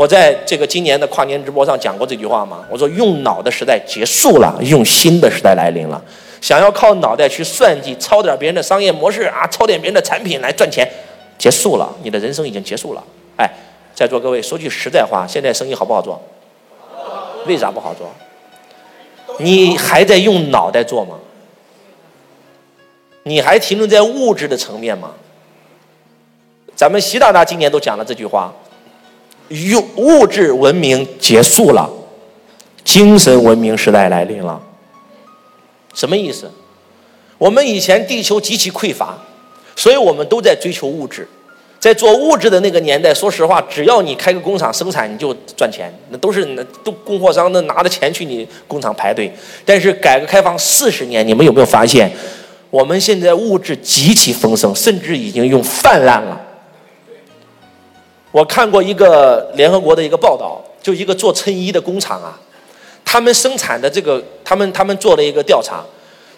我在这个今年的跨年直播上讲过这句话吗？我说用脑的时代结束了，用心的时代来临了。想要靠脑袋去算计、抄点别人的商业模式啊，抄点别人的产品来赚钱，结束了，你的人生已经结束了。哎，在座各位，说句实在话，现在生意好不好做？为啥不好做？你还在用脑袋做吗？你还停留在物质的层面吗？咱们习大大今年都讲了这句话。用物质文明结束了，精神文明时代来临了。什么意思？我们以前地球极其匮乏，所以我们都在追求物质。在做物质的那个年代，说实话，只要你开个工厂生产，你就赚钱。那都是那都供货商那拿着钱去你工厂排队。但是改革开放四十年，你们有没有发现，我们现在物质极其丰盛，甚至已经用泛滥了。我看过一个联合国的一个报道，就一个做衬衣的工厂啊，他们生产的这个，他们他们做了一个调查，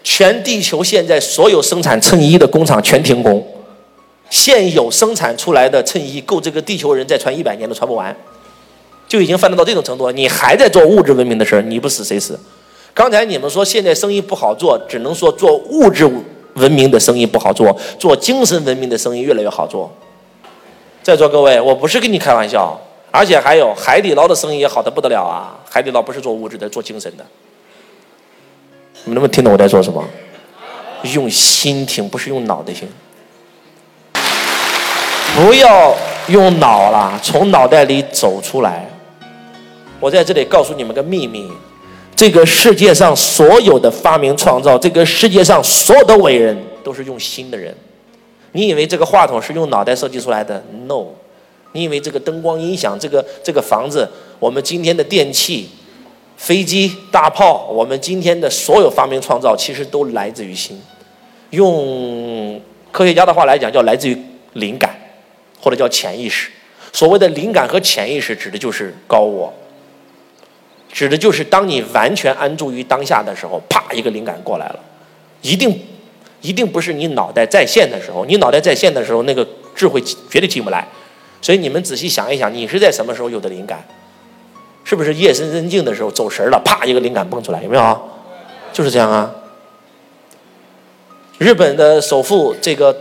全地球现在所有生产衬衣的工厂全停工，现有生产出来的衬衣够这个地球人再穿一百年都穿不完，就已经发展到这种程度。你还在做物质文明的事儿，你不死谁死？刚才你们说现在生意不好做，只能说做物质文明的生意不好做，做精神文明的生意越来越好做。在座各位，我不是跟你开玩笑，而且还有海底捞的生意也好的不得了啊！海底捞不是做物质的，做精神的。你们能不能听懂我在说什么？用心听，不是用脑袋听。不要用脑了，从脑袋里走出来。我在这里告诉你们个秘密：这个世界上所有的发明创造，这个世界上所有的伟人，都是用心的人。你以为这个话筒是用脑袋设计出来的？No，你以为这个灯光音响、这个这个房子、我们今天的电器、飞机、大炮，我们今天的所有发明创造，其实都来自于心。用科学家的话来讲，叫来自于灵感，或者叫潜意识。所谓的灵感和潜意识，指的就是高我，指的就是当你完全安住于当下的时候，啪，一个灵感过来了，一定。一定不是你脑袋在线的时候，你脑袋在线的时候，那个智慧绝对进不来。所以你们仔细想一想，你是在什么时候有的灵感？是不是夜深人静的时候走神了，啪一个灵感蹦出来，有没有？就是这样啊。日本的首富这个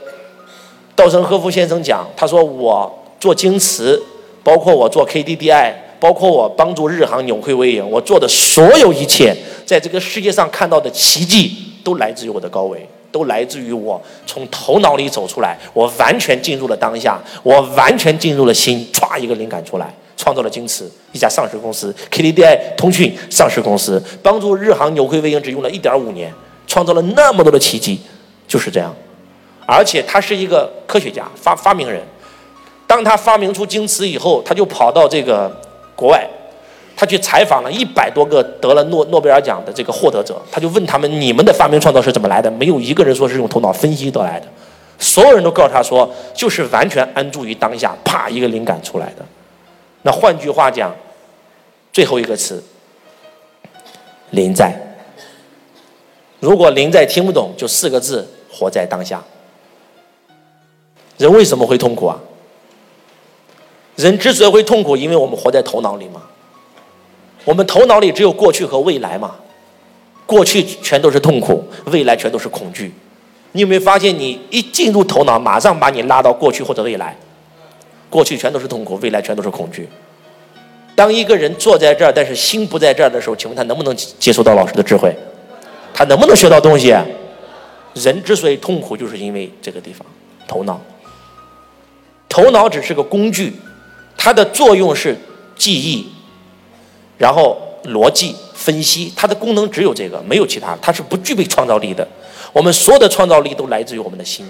稻盛和夫先生讲，他说我做京瓷，包括我做 KDDI，包括我帮助日航扭亏为盈，我做的所有一切，在这个世界上看到的奇迹，都来自于我的高维。都来自于我从头脑里走出来，我完全进入了当下，我完全进入了心，歘一个灵感出来，创造了京瓷一家上市公司，KDDI 通讯上市公司，帮助日航扭亏为盈只用了一点五年，创造了那么多的奇迹，就是这样。而且他是一个科学家，发发明人。当他发明出京瓷以后，他就跑到这个国外。他去采访了一百多个得了诺诺贝尔奖的这个获得者，他就问他们：你们的发明创造是怎么来的？没有一个人说是用头脑分析得来的，所有人都告诉他说，就是完全安住于当下，啪一个灵感出来的。那换句话讲，最后一个词，临在。如果临在听不懂，就四个字：活在当下。人为什么会痛苦啊？人之所以会痛苦，因为我们活在头脑里嘛。我们头脑里只有过去和未来嘛，过去全都是痛苦，未来全都是恐惧。你有没有发现，你一进入头脑，马上把你拉到过去或者未来？过去全都是痛苦，未来全都是恐惧。当一个人坐在这儿，但是心不在这儿的时候，请问他能不能接受到老师的智慧？他能不能学到东西？人之所以痛苦，就是因为这个地方，头脑。头脑只是个工具，它的作用是记忆。然后逻辑分析，它的功能只有这个，没有其他，它是不具备创造力的。我们所有的创造力都来自于我们的心。